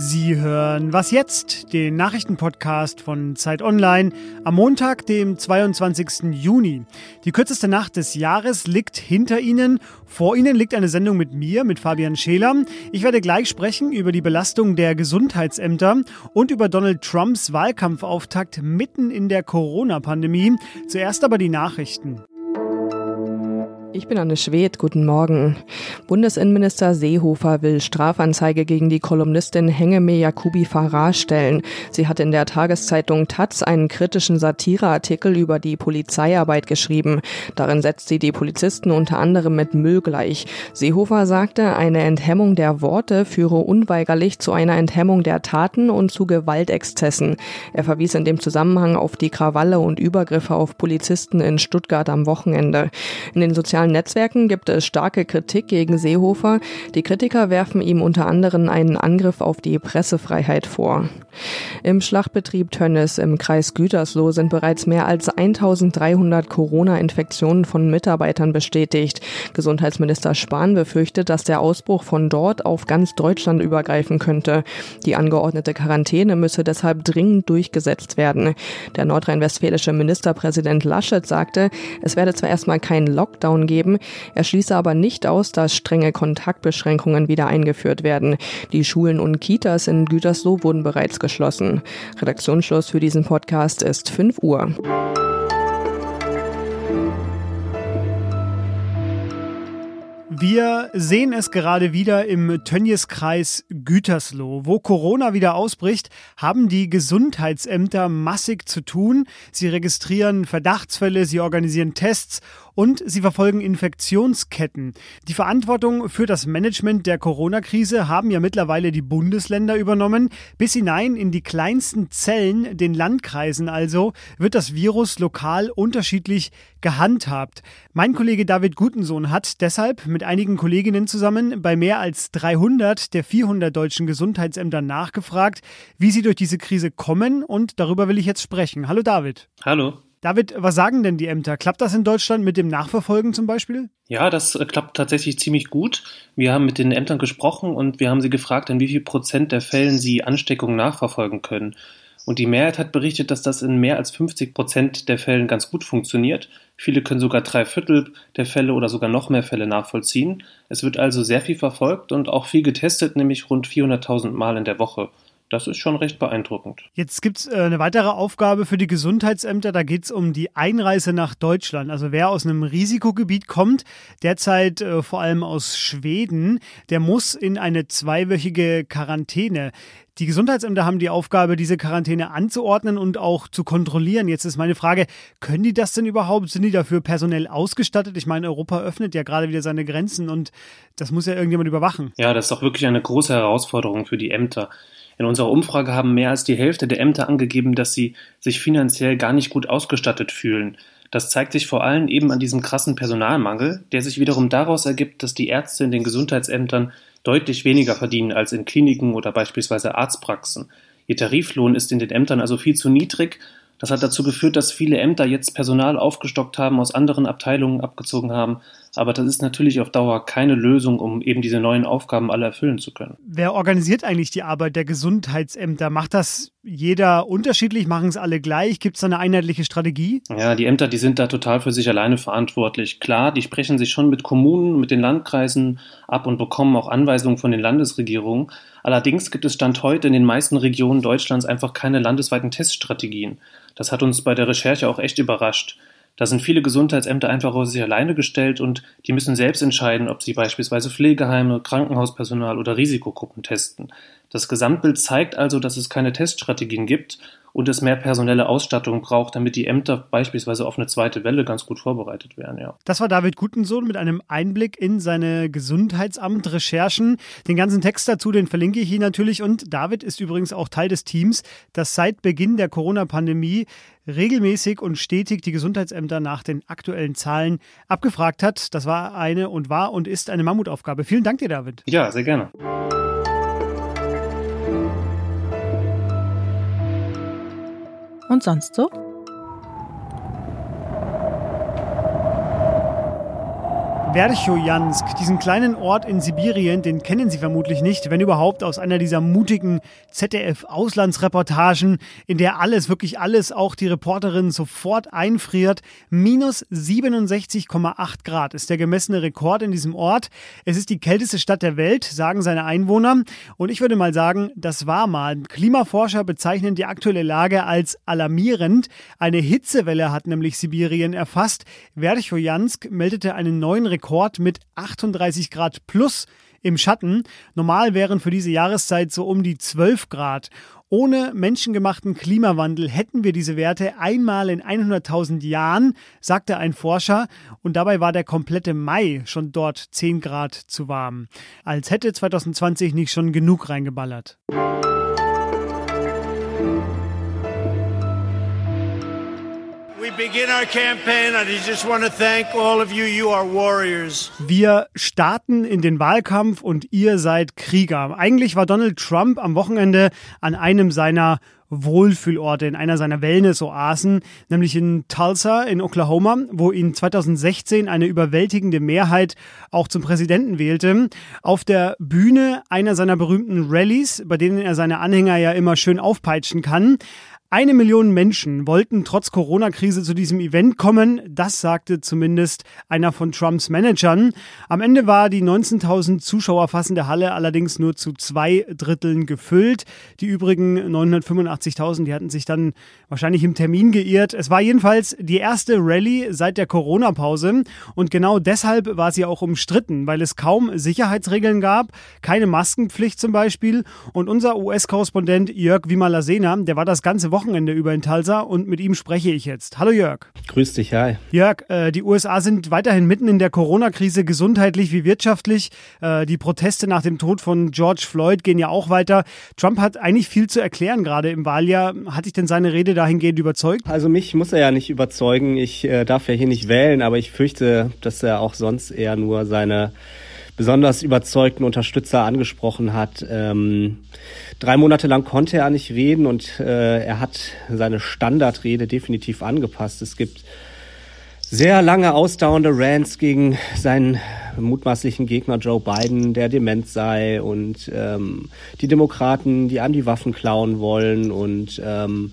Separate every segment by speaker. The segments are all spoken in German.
Speaker 1: Sie hören Was jetzt? Den Nachrichtenpodcast von Zeit Online am Montag, dem 22. Juni. Die kürzeste Nacht des Jahres liegt hinter Ihnen. Vor Ihnen liegt eine Sendung mit mir, mit Fabian Scheler. Ich werde gleich sprechen über die Belastung der Gesundheitsämter und über Donald Trumps Wahlkampfauftakt mitten in der Corona-Pandemie. Zuerst aber die Nachrichten.
Speaker 2: Ich bin Anne Schwedt, guten Morgen. Bundesinnenminister Seehofer will Strafanzeige gegen die Kolumnistin Hengeme Jakubi Farah stellen. Sie hat in der Tageszeitung Taz einen kritischen Satireartikel über die Polizeiarbeit geschrieben. Darin setzt sie die Polizisten unter anderem mit Müll gleich. Seehofer sagte, eine Enthemmung der Worte führe unweigerlich zu einer Enthemmung der Taten und zu Gewaltexzessen. Er verwies in dem Zusammenhang auf die Krawalle und Übergriffe auf Polizisten in Stuttgart am Wochenende. In den sozialen sozialen Netzwerken gibt es starke Kritik gegen Seehofer. Die Kritiker werfen ihm unter anderem einen Angriff auf die Pressefreiheit vor. Im Schlachtbetrieb Tönnes im Kreis Gütersloh sind bereits mehr als 1300 Corona-Infektionen von Mitarbeitern bestätigt. Gesundheitsminister Spahn befürchtet, dass der Ausbruch von dort auf ganz Deutschland übergreifen könnte. Die angeordnete Quarantäne müsse deshalb dringend durchgesetzt werden. Der nordrhein-westfälische Ministerpräsident Laschet sagte, es werde zwar erstmal keinen Lockdown geben. Er schließe aber nicht aus, dass strenge Kontaktbeschränkungen wieder eingeführt werden. Die Schulen und Kitas in Gütersloh wurden bereits geschlossen. Redaktionsschluss für diesen Podcast ist 5 Uhr.
Speaker 1: Wir sehen es gerade wieder im Tönnieskreis Gütersloh. Wo Corona wieder ausbricht, haben die Gesundheitsämter massig zu tun. Sie registrieren Verdachtsfälle, sie organisieren Tests und sie verfolgen Infektionsketten. Die Verantwortung für das Management der Corona-Krise haben ja mittlerweile die Bundesländer übernommen. Bis hinein in die kleinsten Zellen, den Landkreisen also, wird das Virus lokal unterschiedlich gehandhabt. Mein Kollege David Gutensohn hat deshalb mit einigen Kolleginnen zusammen bei mehr als 300 der 400 deutschen Gesundheitsämter nachgefragt, wie sie durch diese Krise kommen und darüber will ich jetzt sprechen. Hallo David.
Speaker 3: Hallo.
Speaker 1: David, was sagen denn die Ämter? Klappt das in Deutschland mit dem Nachverfolgen zum Beispiel?
Speaker 3: Ja, das äh, klappt tatsächlich ziemlich gut. Wir haben mit den Ämtern gesprochen und wir haben sie gefragt, in wie viel Prozent der Fällen sie Ansteckungen nachverfolgen können. Und die Mehrheit hat berichtet, dass das in mehr als 50 Prozent der Fällen ganz gut funktioniert. Viele können sogar drei Viertel der Fälle oder sogar noch mehr Fälle nachvollziehen. Es wird also sehr viel verfolgt und auch viel getestet, nämlich rund 400.000 Mal in der Woche. Das ist schon recht beeindruckend.
Speaker 1: Jetzt gibt es äh, eine weitere Aufgabe für die Gesundheitsämter. Da geht es um die Einreise nach Deutschland. Also wer aus einem Risikogebiet kommt, derzeit äh, vor allem aus Schweden, der muss in eine zweiwöchige Quarantäne. Die Gesundheitsämter haben die Aufgabe, diese Quarantäne anzuordnen und auch zu kontrollieren. Jetzt ist meine Frage, können die das denn überhaupt? Sind die dafür personell ausgestattet? Ich meine, Europa öffnet ja gerade wieder seine Grenzen und das muss ja irgendjemand überwachen.
Speaker 3: Ja, das ist doch wirklich eine große Herausforderung für die Ämter. In unserer Umfrage haben mehr als die Hälfte der Ämter angegeben, dass sie sich finanziell gar nicht gut ausgestattet fühlen. Das zeigt sich vor allem eben an diesem krassen Personalmangel, der sich wiederum daraus ergibt, dass die Ärzte in den Gesundheitsämtern deutlich weniger verdienen als in Kliniken oder beispielsweise Arztpraxen. Ihr Tariflohn ist in den Ämtern also viel zu niedrig das hat dazu geführt, dass viele Ämter jetzt Personal aufgestockt haben, aus anderen Abteilungen abgezogen haben. Aber das ist natürlich auf Dauer keine Lösung, um eben diese neuen Aufgaben alle erfüllen zu können.
Speaker 1: Wer organisiert eigentlich die Arbeit der Gesundheitsämter? Macht das jeder unterschiedlich? Machen es alle gleich? Gibt es da eine einheitliche Strategie?
Speaker 3: Ja, die Ämter, die sind da total für sich alleine verantwortlich. Klar, die sprechen sich schon mit Kommunen, mit den Landkreisen ab und bekommen auch Anweisungen von den Landesregierungen. Allerdings gibt es Stand heute in den meisten Regionen Deutschlands einfach keine landesweiten Teststrategien. Das hat uns bei der Recherche auch echt überrascht. Da sind viele Gesundheitsämter einfach auf sich alleine gestellt und die müssen selbst entscheiden, ob sie beispielsweise Pflegeheime, Krankenhauspersonal oder Risikogruppen testen. Das Gesamtbild zeigt also, dass es keine Teststrategien gibt und es mehr personelle Ausstattung braucht, damit die Ämter beispielsweise auf eine zweite Welle ganz gut vorbereitet werden. Ja.
Speaker 1: Das war David Gutensohn mit einem Einblick in seine Gesundheitsamt-Recherchen. Den ganzen Text dazu, den verlinke ich hier natürlich. Und David ist übrigens auch Teil des Teams, das seit Beginn der Corona-Pandemie regelmäßig und stetig die Gesundheitsämter nach den aktuellen Zahlen abgefragt hat. Das war eine und war und ist eine Mammutaufgabe. Vielen Dank dir, David.
Speaker 3: Ja, sehr gerne.
Speaker 2: Und sonst so?
Speaker 1: Verchojansk, diesen kleinen Ort in Sibirien, den kennen Sie vermutlich nicht, wenn überhaupt aus einer dieser mutigen ZDF-Auslandsreportagen, in der alles, wirklich alles, auch die Reporterin sofort einfriert. Minus 67,8 Grad ist der gemessene Rekord in diesem Ort. Es ist die kälteste Stadt der Welt, sagen seine Einwohner. Und ich würde mal sagen, das war mal. Klimaforscher bezeichnen die aktuelle Lage als alarmierend. Eine Hitzewelle hat nämlich Sibirien erfasst. Verchojansk meldete einen neuen Rekord Rekord mit 38 Grad plus im Schatten. Normal wären für diese Jahreszeit so um die 12 Grad. Ohne menschengemachten Klimawandel hätten wir diese Werte einmal in 100.000 Jahren, sagte ein Forscher, und dabei war der komplette Mai schon dort 10 Grad zu warm. Als hätte 2020 nicht schon genug reingeballert. Wir starten in den Wahlkampf und ihr seid Krieger. Eigentlich war Donald Trump am Wochenende an einem seiner Wohlfühlorte, in einer seiner Wellness-Oasen, nämlich in Tulsa in Oklahoma, wo ihn 2016 eine überwältigende Mehrheit auch zum Präsidenten wählte. Auf der Bühne einer seiner berühmten Rallyes, bei denen er seine Anhänger ja immer schön aufpeitschen kann, eine Million Menschen wollten trotz Corona-Krise zu diesem Event kommen. Das sagte zumindest einer von Trumps Managern. Am Ende war die 19.000 Zuschauer fassende Halle allerdings nur zu zwei Dritteln gefüllt. Die übrigen 985.000, die hatten sich dann wahrscheinlich im Termin geirrt. Es war jedenfalls die erste Rallye seit der Corona-Pause. Und genau deshalb war sie auch umstritten, weil es kaum Sicherheitsregeln gab, keine Maskenpflicht zum Beispiel. Und unser US-Korrespondent Jörg Wimalasena, der war das ganze Wochenende Wochenende über in Talsa und mit ihm spreche ich jetzt. Hallo Jörg.
Speaker 4: Grüß dich, hi.
Speaker 1: Jörg, äh, die USA sind weiterhin mitten in der Corona-Krise, gesundheitlich wie wirtschaftlich. Äh, die Proteste nach dem Tod von George Floyd gehen ja auch weiter. Trump hat eigentlich viel zu erklären, gerade im Wahljahr. Hat dich denn seine Rede dahingehend überzeugt?
Speaker 4: Also mich muss er ja nicht überzeugen. Ich äh, darf ja hier nicht wählen, aber ich fürchte, dass er auch sonst eher nur seine besonders überzeugten Unterstützer angesprochen hat. Ähm, drei Monate lang konnte er nicht reden und äh, er hat seine Standardrede definitiv angepasst. Es gibt sehr lange ausdauernde Rants gegen seinen mutmaßlichen Gegner Joe Biden, der dement sei und ähm, die Demokraten, die einem die Waffen klauen wollen und ähm,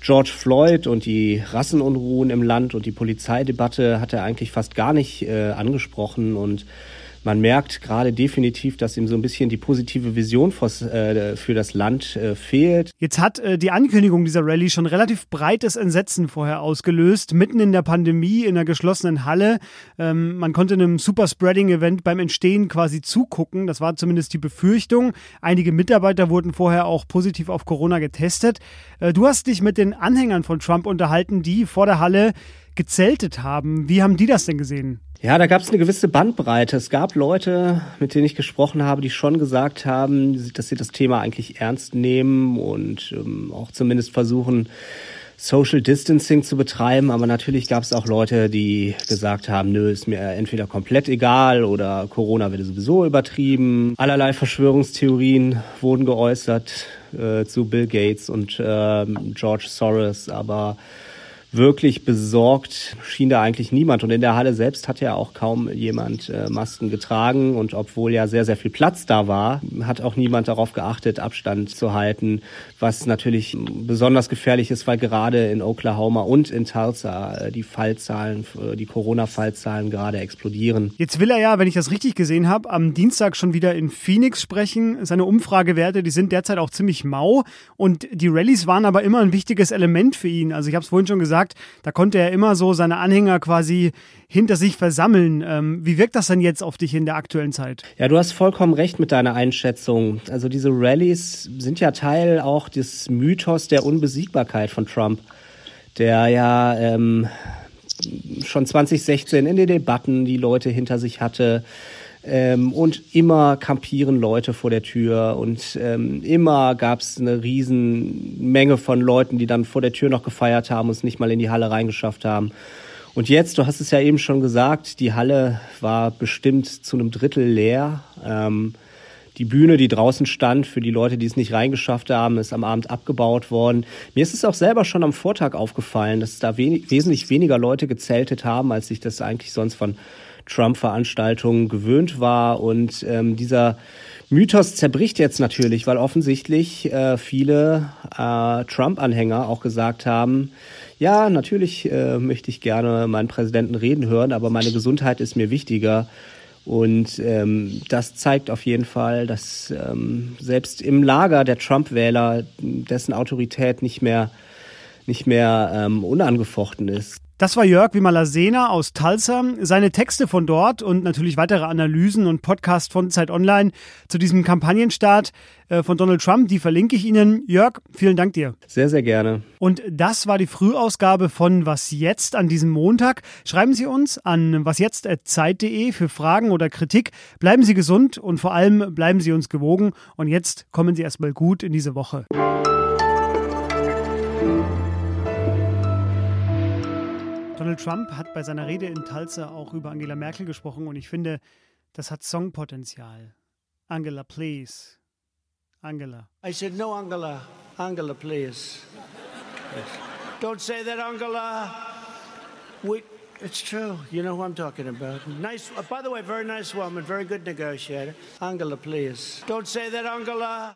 Speaker 4: George Floyd und die Rassenunruhen im Land und die Polizeidebatte hat er eigentlich fast gar nicht äh, angesprochen und man merkt gerade definitiv, dass ihm so ein bisschen die positive Vision äh, für das Land äh, fehlt.
Speaker 1: Jetzt hat äh, die Ankündigung dieser Rallye schon relativ breites Entsetzen vorher ausgelöst, mitten in der Pandemie in einer geschlossenen Halle. Ähm, man konnte einem Superspreading-Event beim Entstehen quasi zugucken. Das war zumindest die Befürchtung. Einige Mitarbeiter wurden vorher auch positiv auf Corona getestet. Du hast dich mit den Anhängern von Trump unterhalten, die vor der Halle gezeltet haben. Wie haben die das denn gesehen?
Speaker 4: Ja, da gab es eine gewisse Bandbreite. Es gab Leute, mit denen ich gesprochen habe, die schon gesagt haben, dass sie das Thema eigentlich ernst nehmen und ähm, auch zumindest versuchen, Social Distancing zu betreiben. Aber natürlich gab es auch Leute, die gesagt haben, nö, ist mir entweder komplett egal oder Corona wird sowieso übertrieben. Allerlei Verschwörungstheorien wurden geäußert äh, zu Bill Gates und äh, George Soros, aber wirklich besorgt schien da eigentlich niemand. Und in der Halle selbst hat ja auch kaum jemand äh, Masken getragen. Und obwohl ja sehr, sehr viel Platz da war, hat auch niemand darauf geachtet, Abstand zu halten, was natürlich besonders gefährlich ist, weil gerade in Oklahoma und in Tulsa äh, die Fallzahlen, äh, die Corona-Fallzahlen gerade explodieren.
Speaker 1: Jetzt will er ja, wenn ich das richtig gesehen habe, am Dienstag schon wieder in Phoenix sprechen. Seine Umfragewerte, die sind derzeit auch ziemlich mau. Und die Rallyes waren aber immer ein wichtiges Element für ihn. Also ich habe es vorhin schon gesagt, gesagt, da konnte er immer so seine Anhänger quasi hinter sich versammeln. Ähm, wie wirkt das denn jetzt auf dich in der aktuellen Zeit?
Speaker 4: Ja, du hast vollkommen recht mit deiner Einschätzung. Also diese Rallyes sind ja Teil auch des Mythos der Unbesiegbarkeit von Trump, der ja ähm, schon 2016 in den Debatten die Leute hinter sich hatte ähm, und immer kampieren Leute vor der Tür und ähm, immer gab es eine riesen Menge von Leuten, die dann vor der Tür noch gefeiert haben und es nicht mal in die Halle reingeschafft haben. Und jetzt, du hast es ja eben schon gesagt, die Halle war bestimmt zu einem Drittel leer. Ähm, die Bühne, die draußen stand, für die Leute, die es nicht reingeschafft haben, ist am Abend abgebaut worden. Mir ist es auch selber schon am Vortag aufgefallen, dass da wenig, wesentlich weniger Leute gezeltet haben, als ich das eigentlich sonst von Trump-Veranstaltungen gewöhnt war. Und ähm, dieser Mythos zerbricht jetzt natürlich, weil offensichtlich äh, viele äh, Trump-Anhänger auch gesagt haben, ja, natürlich äh, möchte ich gerne meinen Präsidenten reden hören, aber meine Gesundheit ist mir wichtiger. Und ähm, das zeigt auf jeden Fall, dass ähm, selbst im Lager der Trump-Wähler dessen Autorität nicht mehr, nicht mehr ähm, unangefochten ist.
Speaker 1: Das war Jörg Wimalasena aus Tulsa. Seine Texte von dort und natürlich weitere Analysen und Podcast von Zeit Online zu diesem Kampagnenstart äh, von Donald Trump, die verlinke ich Ihnen. Jörg, vielen Dank dir.
Speaker 4: Sehr, sehr gerne.
Speaker 1: Und das war die Frühausgabe von Was jetzt an diesem Montag. Schreiben Sie uns an wasjetzt.zeit.de für Fragen oder Kritik. Bleiben Sie gesund und vor allem bleiben Sie uns gewogen. Und jetzt kommen Sie erstmal gut in diese Woche. Donald Trump hat bei seiner Rede in Tulsa auch über Angela Merkel gesprochen und ich finde, das hat Songpotenzial. Angela, please. Angela.
Speaker 5: I said, no, Angela. Angela, please. Yes. Don't say that, Angela. We, it's true. You know who I'm talking about. Nice. Uh, by the way, very nice woman, very good negotiator. Angela, please. Don't say that, Angela.